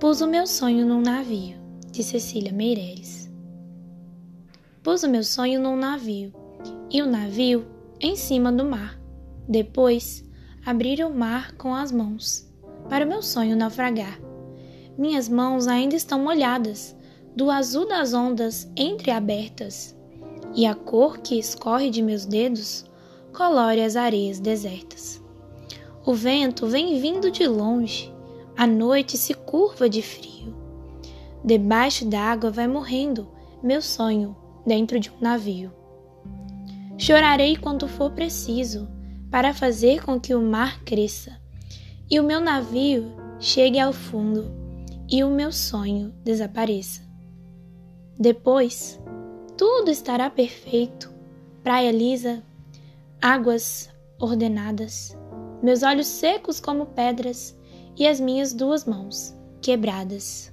Pus o meu sonho num navio, de Cecília Meireles. Pus o meu sonho num navio, e o navio em cima do mar. Depois, abrir o mar com as mãos, para o meu sonho naufragar. Minhas mãos ainda estão molhadas, do azul das ondas entreabertas, e a cor que escorre de meus dedos colore as areias desertas. O vento vem vindo de longe, a noite se curva de frio. Debaixo d'água vai morrendo meu sonho dentro de um navio. Chorarei quanto for preciso para fazer com que o mar cresça e o meu navio chegue ao fundo e o meu sonho desapareça. Depois, tudo estará perfeito. Praia lisa, águas ordenadas, meus olhos secos como pedras e as minhas duas mãos quebradas.